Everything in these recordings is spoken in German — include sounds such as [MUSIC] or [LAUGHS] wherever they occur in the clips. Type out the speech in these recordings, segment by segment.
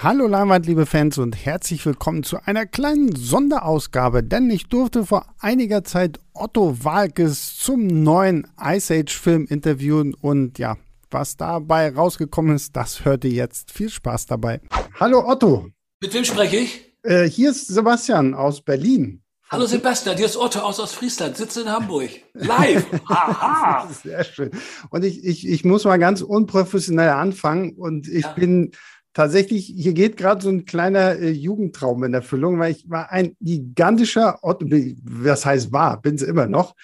Hallo Leinwand, liebe Fans und herzlich willkommen zu einer kleinen Sonderausgabe, denn ich durfte vor einiger Zeit Otto Walkes zum neuen Ice Age Film interviewen und ja, was dabei rausgekommen ist, das hört ihr jetzt. Viel Spaß dabei. Hallo Otto. Mit wem spreche ich? Äh, hier ist Sebastian aus Berlin. Hallo Sebastian, hier ist Otto aus Ostfriesland, sitze in Hamburg. Live. [LAUGHS] Haha. Sehr schön. Und ich, ich, ich muss mal ganz unprofessionell anfangen und ich ja. bin tatsächlich, hier geht gerade so ein kleiner äh, Jugendtraum in Erfüllung, weil ich war ein gigantischer, Otto, was heißt war, bin es immer noch.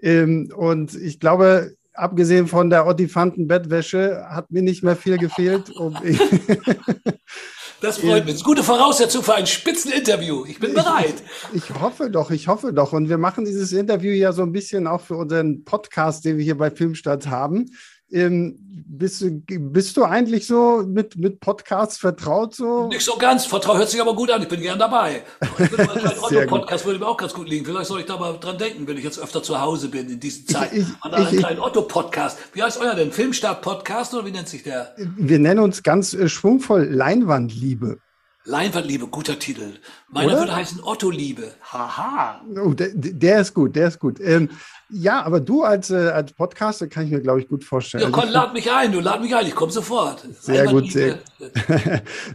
Ähm, und ich glaube, abgesehen von der Ottifanten-Bettwäsche hat mir nicht mehr viel gefehlt. Um [LAUGHS] das freut mich. Das ist eine gute Voraussetzung für ein Spitzeninterview. Ich bin bereit. Ich, ich, hoffe doch, ich hoffe doch. Und wir machen dieses Interview ja so ein bisschen auch für unseren Podcast, den wir hier bei Filmstadt haben. Ähm, bist, du, bist du eigentlich so mit, mit Podcasts vertraut? So? Nicht so ganz. Vertraut hört sich aber gut an. Ich bin gern dabei. [LAUGHS] Ein Podcast würde mir auch ganz gut liegen. Vielleicht soll ich da mal dran denken, wenn ich jetzt öfter zu Hause bin in diesen Zeiten. Ich, ich, An einem kleinen Otto-Podcast. Wie heißt euer denn? Filmstart-Podcast oder wie nennt sich der? Wir nennen uns ganz äh, schwungvoll Leinwandliebe. Leinwandliebe, guter Titel. Meiner Oder? würde heißen Otto-Liebe. Haha. Oh, der, der, ist gut, der ist gut. Ähm, ja, aber du als, äh, als Podcaster kann ich mir, glaube ich, gut vorstellen. Ja, komm, also lad mich ein, du lad mich ein, ich komme sofort. Sehr gut, sehr.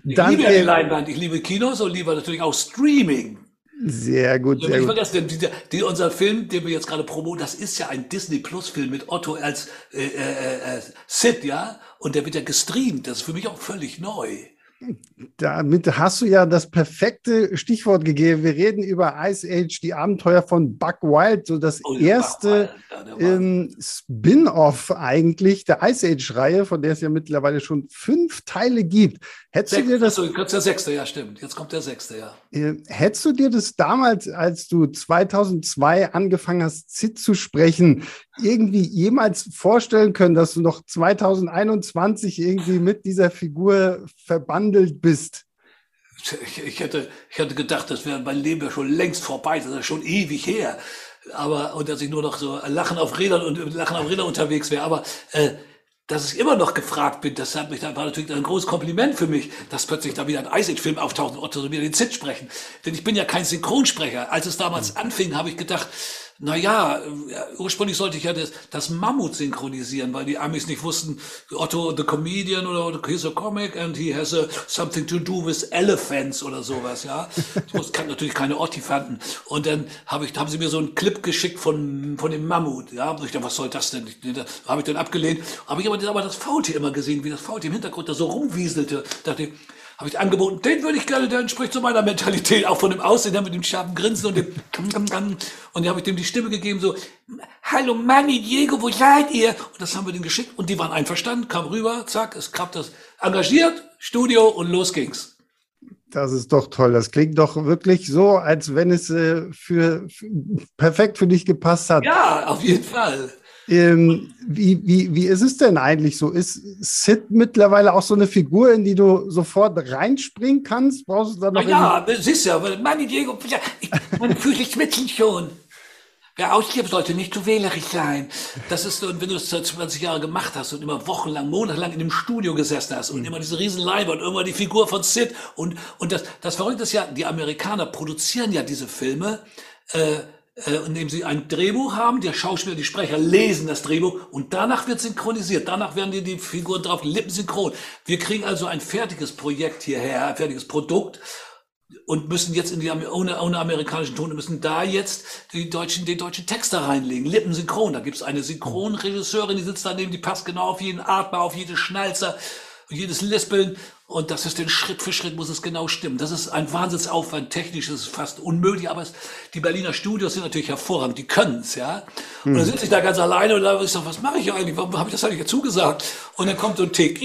ich [LAUGHS] Dann, liebe ja die Leinwand, ich liebe Kinos und liebe natürlich auch Streaming. Sehr gut, sehr ich gut. Vergessen, die, die, unser Film, den wir jetzt gerade promoten, das ist ja ein Disney Plus Film mit Otto als äh, äh, äh, Sid, ja, und der wird ja gestreamt. Das ist für mich auch völlig neu. Damit hast du ja das perfekte Stichwort gegeben. Wir reden über Ice Age, die Abenteuer von Buck Wild, so das oh, erste ähm, Spin-off eigentlich der Ice Age-Reihe, von der es ja mittlerweile schon fünf Teile gibt. Hättest Sech, du dir das? Also, jetzt der sechste, ja, stimmt. Jetzt kommt der sechste, ja. Äh, hättest du dir das damals, als du 2002 angefangen hast, ZIT zu sprechen, irgendwie jemals vorstellen können, dass du noch 2021 irgendwie mit dieser Figur verbandelt bist? Ich, ich, hätte, ich hätte gedacht, das wäre mein Leben ja schon längst vorbei, das ist schon ewig her. Aber, und dass ich nur noch so Lachen auf Rädern und Lachen auf Rädern unterwegs wäre. Aber äh, dass ich immer noch gefragt bin, das hat mich, das war natürlich ein großes Kompliment für mich, dass plötzlich da wieder ein Ice Age Film auftaucht und Otto wieder den Zit sprechen. Denn ich bin ja kein Synchronsprecher. Als es damals mhm. anfing, habe ich gedacht, na ja, ursprünglich sollte ich ja das, das Mammut synchronisieren, weil die Amis nicht wussten, Otto the Comedian oder he's a comic and he has a, something to do with elephants oder sowas, ja. Ich kann natürlich keine Ottifanten. Und dann habe ich, haben sie mir so einen Clip geschickt von, von dem Mammut, ja. Und ich dachte, was soll das denn? Habe ich dann abgelehnt. Habe ich aber, aber das Faultier immer gesehen, wie das Faultier im Hintergrund da so rumwieselte. Da dachte ich, habe ich angeboten, den würde ich gerne, der entspricht zu meiner Mentalität, auch von dem Aussehen, der mit dem scharfen Grinsen und dem und dann habe ich dem die Stimme gegeben, so, hallo Manni, Diego, wo seid ihr? Und das haben wir denen geschickt und die waren einverstanden, kam rüber, zack, es klappt das engagiert, Studio und los ging's. Das ist doch toll. Das klingt doch wirklich so, als wenn es äh, für, für, perfekt für dich gepasst hat. Ja, auf jeden Fall. Ähm, wie, wie, wie ist es denn eigentlich so? Ist Sid mittlerweile auch so eine Figur, in die du sofort reinspringen kannst? Brauchst du da noch? Ja, siehst du, meine Diego, ich, meine Füße schwitzen schon. Wer ausgibt, sollte nicht zu wählerisch sein. Das ist so, wenn du das seit 20 Jahren gemacht hast und immer wochenlang, monatelang in dem Studio gesessen hast und mhm. immer diese riesen Leiber und immer die Figur von Sid und, und das, das Verrückte ist ja, die Amerikaner produzieren ja diese Filme, äh, äh, indem sie ein Drehbuch haben, der Schauspieler, die Sprecher lesen das Drehbuch und danach wird synchronisiert. Danach werden die, die Figuren drauf lippensynchron. Wir kriegen also ein fertiges Projekt hierher, ein fertiges Produkt und müssen jetzt in die ohne, ohne amerikanischen Ton müssen da jetzt die deutschen den deutschen Text da reinlegen lippensynchron da gibt's eine Synchronregisseurin die sitzt daneben die passt genau auf jeden Atmer auf jede Schnalzer jedes Lispeln und das ist den Schritt für Schritt muss es genau stimmen. Das ist ein Wahnsinnsaufwand, technisch ist es fast unmöglich, aber es, die Berliner Studios sind natürlich hervorragend, die können es, ja. Und dann hm. sitze ich da ganz alleine und da ist so, was mache ich eigentlich? Warum habe ich das eigentlich zugesagt? Und dann kommt so ein Tick,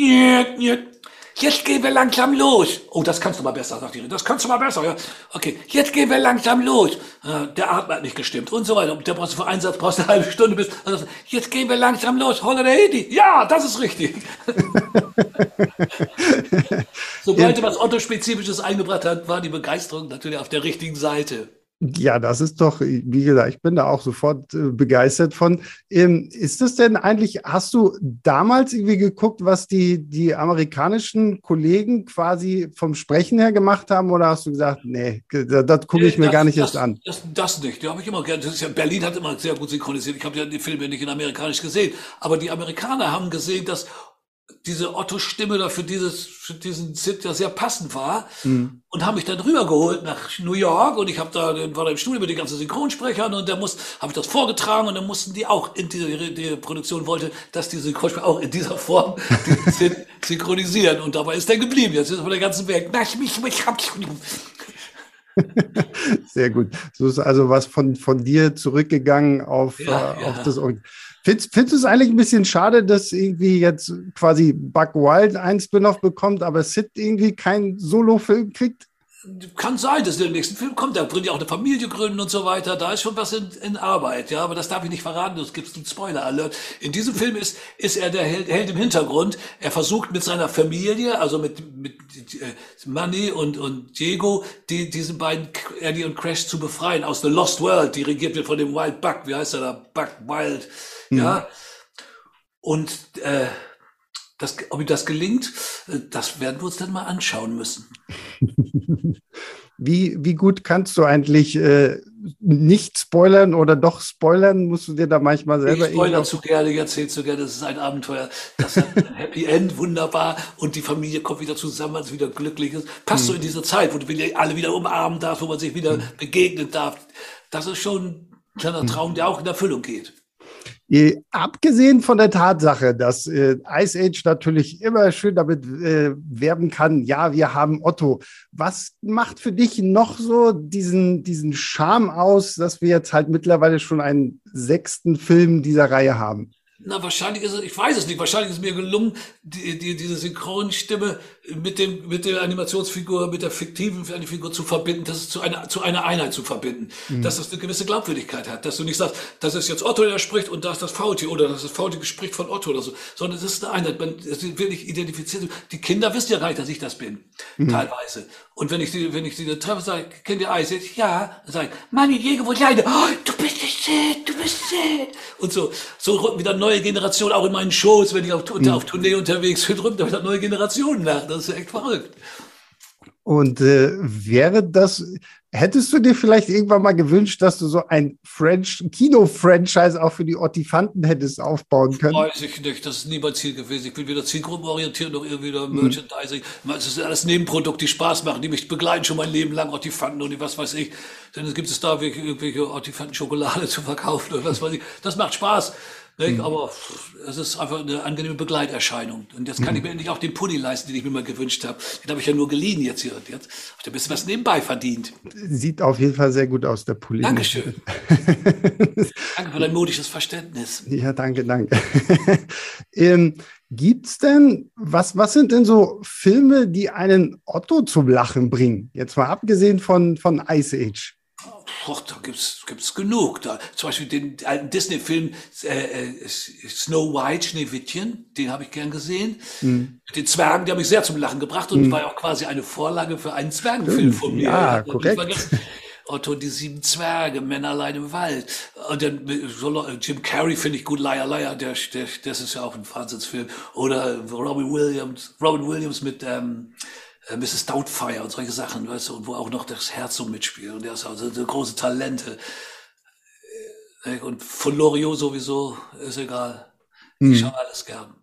jetzt gehen wir langsam los. Oh, das kannst du mal besser, sagt die. Das kannst du mal besser, ja. Okay, jetzt gehen wir langsam los. Äh, der Atmen hat nicht gestimmt und so weiter. Der brauchst du für Einsatz, brauchst du eine halbe Stunde bis. Also, jetzt gehen wir langsam los. Holiday Hedy. Ja, das ist richtig. [LAUGHS] Sobald du was Otto-Spezifisches eingebracht hat, war die Begeisterung natürlich auf der richtigen Seite. Ja, das ist doch, wie gesagt, ich bin da auch sofort äh, begeistert von. Ähm, ist das denn eigentlich, hast du damals irgendwie geguckt, was die, die amerikanischen Kollegen quasi vom Sprechen her gemacht haben oder hast du gesagt, nee, das, das gucke ich mir das, gar nicht das, erst an? Das, das nicht, die habe ich immer gerne. Ja, Berlin hat immer sehr gut synchronisiert. Ich habe ja die Filme nicht in amerikanisch gesehen, aber die Amerikaner haben gesehen, dass diese Otto-Stimme da für, dieses, für diesen Sid ja sehr passend war mhm. und haben mich dann rübergeholt nach New York und ich habe da war da im Studio mit den ganzen Synchronsprechern und da muss habe ich das vorgetragen und dann mussten die auch in diese die Produktion wollte, dass die Synchronsprecher auch in dieser Form [LAUGHS] die Sid synchronisieren und dabei ist er geblieben. Jetzt ist er von der ganzen Welt. Sehr gut. So ist also was von, von dir zurückgegangen auf, ja, äh, auf ja. das Findest, findest du es eigentlich ein bisschen schade, dass irgendwie jetzt quasi Buck Wild ein Spin-off bekommt, aber Sid irgendwie keinen Solo-Film kriegt? Kann sein, dass der nächsten Film kommt. Da bringt ja auch eine Familie gründen und so weiter. Da ist schon was in, in Arbeit. Ja, aber das darf ich nicht verraten. Das gibt einen Spoiler-Alert. In diesem Film ist, ist er der Held, Held im Hintergrund. Er versucht mit seiner Familie, also mit, mit äh, Money und, und Diego, die, diese beiden, Eddie und Crash zu befreien aus The Lost World, die regiert wird von dem Wild Buck. Wie heißt er da? Buck Wild. Mhm. Ja. Und, äh, das, ob ihm das gelingt, äh, das werden wir uns dann mal anschauen müssen. Wie, wie gut kannst du eigentlich äh, nicht spoilern oder doch spoilern? Musst du dir da manchmal selber Ich spoilere zu gerne, ich erzähle zu gerne, das ist ein Abenteuer. Das hat ein [LAUGHS] Happy End, wunderbar. Und die Familie kommt wieder zusammen, als wieder glücklich ist. Passt hm. so in diese Zeit, wo du alle wieder umarmen darfst, wo man sich wieder hm. begegnen darf. Das ist schon ein kleiner hm. Traum, der auch in Erfüllung geht. Äh, abgesehen von der Tatsache, dass äh, Ice Age natürlich immer schön damit äh, werben kann, ja, wir haben Otto. Was macht für dich noch so diesen, diesen Charme aus, dass wir jetzt halt mittlerweile schon einen sechsten Film dieser Reihe haben? Na, wahrscheinlich ist es, ich weiß es nicht, wahrscheinlich ist es mir gelungen, die, die, diese Synchronstimme mit dem, mit der Animationsfigur, mit der fiktiven Figur zu verbinden, das zu einer, zu einer Einheit zu verbinden. Mhm. Dass das eine gewisse Glaubwürdigkeit hat. Dass du nicht sagst, das ist jetzt Otto, der spricht und da ist das Faultier oder das ist Faultier spricht von Otto oder so, sondern es ist eine Einheit. Man es wirklich identifiziert. Die Kinder wissen ja gar nicht, dass ich das bin. Mhm. Teilweise. Und wenn ich die, wenn ich die treffe, sage ich, kennt ihr Eis? Ja, dann sage ich, Manni, Jäger, wo ich leide? Oh, du bist nicht Sid, Sid. Und so, so rücken wieder neue Generationen, auch in meinen Shows, wenn ich auf, mhm. auf Tournee unterwegs bin, rücken da wieder neue Generationen nach. Das ist echt verrückt. Und äh, wäre das, hättest du dir vielleicht irgendwann mal gewünscht, dass du so ein French Kino-Franchise auch für die Ottifanten hättest aufbauen können? Weiß ich nicht, das ist nie mein Ziel gewesen. Ich bin wieder zielgruppenorientiert, noch irgendwie wieder mhm. Merchandising. Das ist alles Nebenprodukte, die Spaß machen, die mich begleiten schon mein Leben lang, Ottifanten und was weiß ich. Denn es gibt es da irgendwelche Ottifanten-Schokolade [LAUGHS] zu verkaufen oder was weiß ich. Das macht Spaß. Mhm. Aber es ist einfach eine angenehme Begleiterscheinung. Und jetzt kann mhm. ich mir endlich auch den Pulli leisten, den ich mir mal gewünscht habe. Den habe ich ja nur geliehen jetzt hier. Und jetzt habe ich ein bisschen was nebenbei verdient. Sieht auf jeden Fall sehr gut aus, der Pulli. Dankeschön. [LAUGHS] danke für dein modisches Verständnis. Ja, danke, danke. [LAUGHS] ähm, Gibt es denn, was, was sind denn so Filme, die einen Otto zum Lachen bringen? Jetzt mal abgesehen von, von Ice Age. Och, da gibt's gibt's genug. Da, zum Beispiel den alten Disney-Film äh, äh, Snow White, Schneewittchen, den habe ich gern gesehen. Mhm. Den Zwergen, die haben mich sehr zum Lachen gebracht und mhm. war auch quasi eine Vorlage für einen Zwergenfilm von mir. Ja, korrekt. Otto die sieben Zwerge, Männerlein im Wald. Und dann Jim Carrey finde ich gut, Liar Liar, der, der, das ist ja auch ein Wahnsinnsfilm. Oder Robin Williams, Robin Williams mit ähm, äh, Mrs. Doubtfire und solche Sachen, weißt du, und wo auch noch das Herz so mitspielt. Und der ist also eine große Talente. Äh, und von Loriot sowieso, ist egal. Ich hm. schaue alles gern.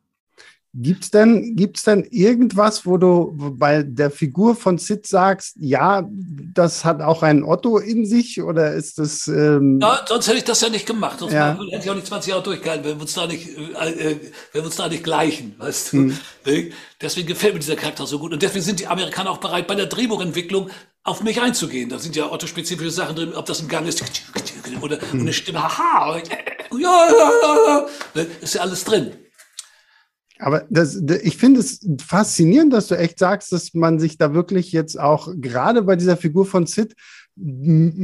Gibt es denn, gibt's denn irgendwas, wo du bei der Figur von Sid sagst, ja, das hat auch ein Otto in sich oder ist das. Ähm ja, sonst hätte ich das ja nicht gemacht. Sonst ja. hätte ich auch nicht 20 Jahre durchgehalten, wenn wir uns da nicht, äh, äh, wenn wir uns da nicht gleichen, weißt du. Hm. Deswegen gefällt mir dieser Charakter so gut. Und deswegen sind die Amerikaner auch bereit, bei der Drehbuchentwicklung auf mich einzugehen. Da sind ja Otto-spezifische Sachen drin, ob das ein Gang ist oder eine Stimme, haha, ja, ja, ja, ja. Ist ja alles drin. Aber das, ich finde es faszinierend, dass du echt sagst, dass man sich da wirklich jetzt auch gerade bei dieser Figur von Sid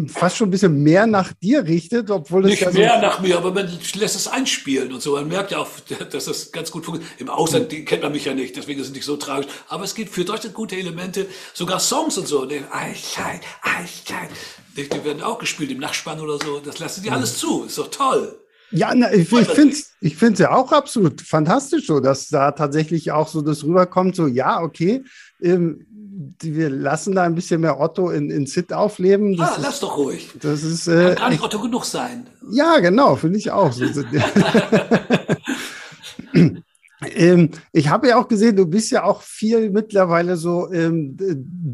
fast schon ein bisschen mehr nach dir richtet, obwohl es Nicht ja so mehr nach mir, aber man lässt es einspielen und so. Man merkt ja auch, [LAUGHS] dass das ganz gut funktioniert. Im Ausland mhm. kennt man mich ja nicht, deswegen ist es nicht so tragisch. Aber es gibt für Deutschland gute Elemente, sogar Songs und so. Eichheit, Eichheit. Die werden auch gespielt im Nachspann oder so. Das lassen die alles zu. Ist doch toll. Ja, na, ich, ich finde es ich find's ja auch absolut fantastisch so, dass da tatsächlich auch so das rüberkommt, so ja, okay, ähm, wir lassen da ein bisschen mehr Otto in, in Sit aufleben. Das ah, ist, lass doch ruhig. Das ist, äh, Kann gar nicht Otto genug sein. Ja, genau, finde ich auch. [LAUGHS] [LAUGHS] ähm, ich habe ja auch gesehen, du bist ja auch viel mittlerweile so ähm,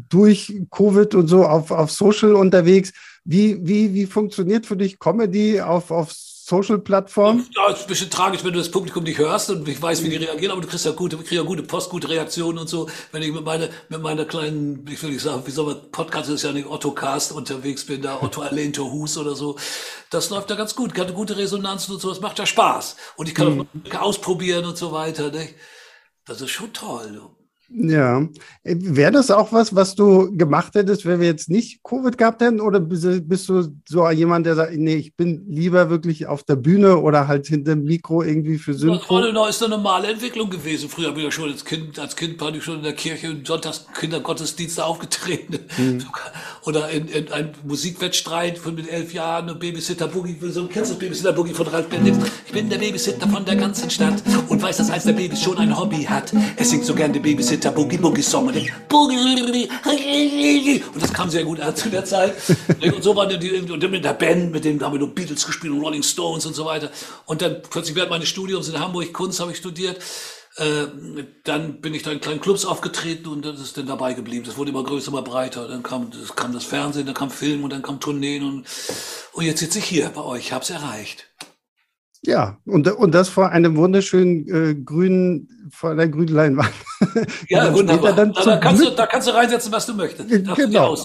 durch Covid und so auf, auf Social unterwegs. Wie, wie, wie funktioniert für dich Comedy auf, auf Social-Plattform? Ja, ist ein bisschen tragisch, wenn du das Publikum nicht hörst und ich weiß, wie die reagieren, aber du kriegst ja gute, kriegst ja gute Post, gute Reaktionen und so. Wenn ich mit meiner, mit meiner kleinen, ich will nicht sagen, wie soll man, Podcast ist ja nicht Otto-Cast unterwegs bin, da Otto [LAUGHS] Alain Hus oder so. Das läuft ja ganz gut, hat eine gute Resonanz und so, das macht ja Spaß. Und ich kann mhm. auch ausprobieren und so weiter, ne? Das ist schon toll. Ja, wäre das auch was, was du gemacht hättest, wenn wir jetzt nicht Covid gehabt hätten? Oder bist du so jemand, der sagt, nee, ich bin lieber wirklich auf der Bühne oder halt hinter dem Mikro irgendwie für Synchro? Das ist eine normale Entwicklung gewesen. Früher bin ich ja schon als Kind, als Kind war ich schon in der Kirche und Sonntags Kindergottesdienste aufgetreten. Mhm. Oder in, in einem Musikwettstreit von mit elf Jahren und Babysitter Boogie, so kennst du Babysitter Boogie von Ralf Bendix? Ich bin der Babysitter von der ganzen Stadt und weiß, dass eins der Babys schon ein Hobby hat. Es singt so gern der Babysitter der Boogie Boogie Song und, und das kam sehr gut an zu der Zeit. Und so waren die und mit der Band, mit dem haben wir nur Beatles gespielt und Rolling Stones und so weiter. Und dann plötzlich während meines Studiums in Hamburg Kunst habe ich studiert. Dann bin ich da in kleinen Clubs aufgetreten und das ist dann dabei geblieben. Das wurde immer größer, immer breiter. Dann kam das, kam das Fernsehen, dann kam Film und dann kam Tourneen und, und jetzt sitze ich hier bei euch, habe es erreicht. Ja, und, und das vor einem wunderschönen äh, grünen, vor einer grünen Leinwand. [LAUGHS] Ja, wunderbar. Dann da, kannst du, da kannst du reinsetzen, was du möchtest. genau.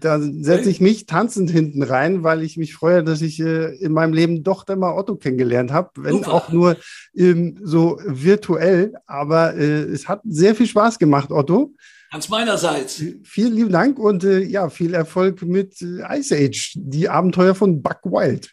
Da setze ich mich tanzend hinten rein, weil ich mich freue, dass ich äh, in meinem Leben doch dann mal Otto kennengelernt habe, wenn Super. auch nur ähm, so virtuell. Aber äh, es hat sehr viel Spaß gemacht, Otto. Ganz meinerseits. Vielen lieben Dank und äh, ja, viel Erfolg mit äh, Ice Age, die Abenteuer von Buck Wild.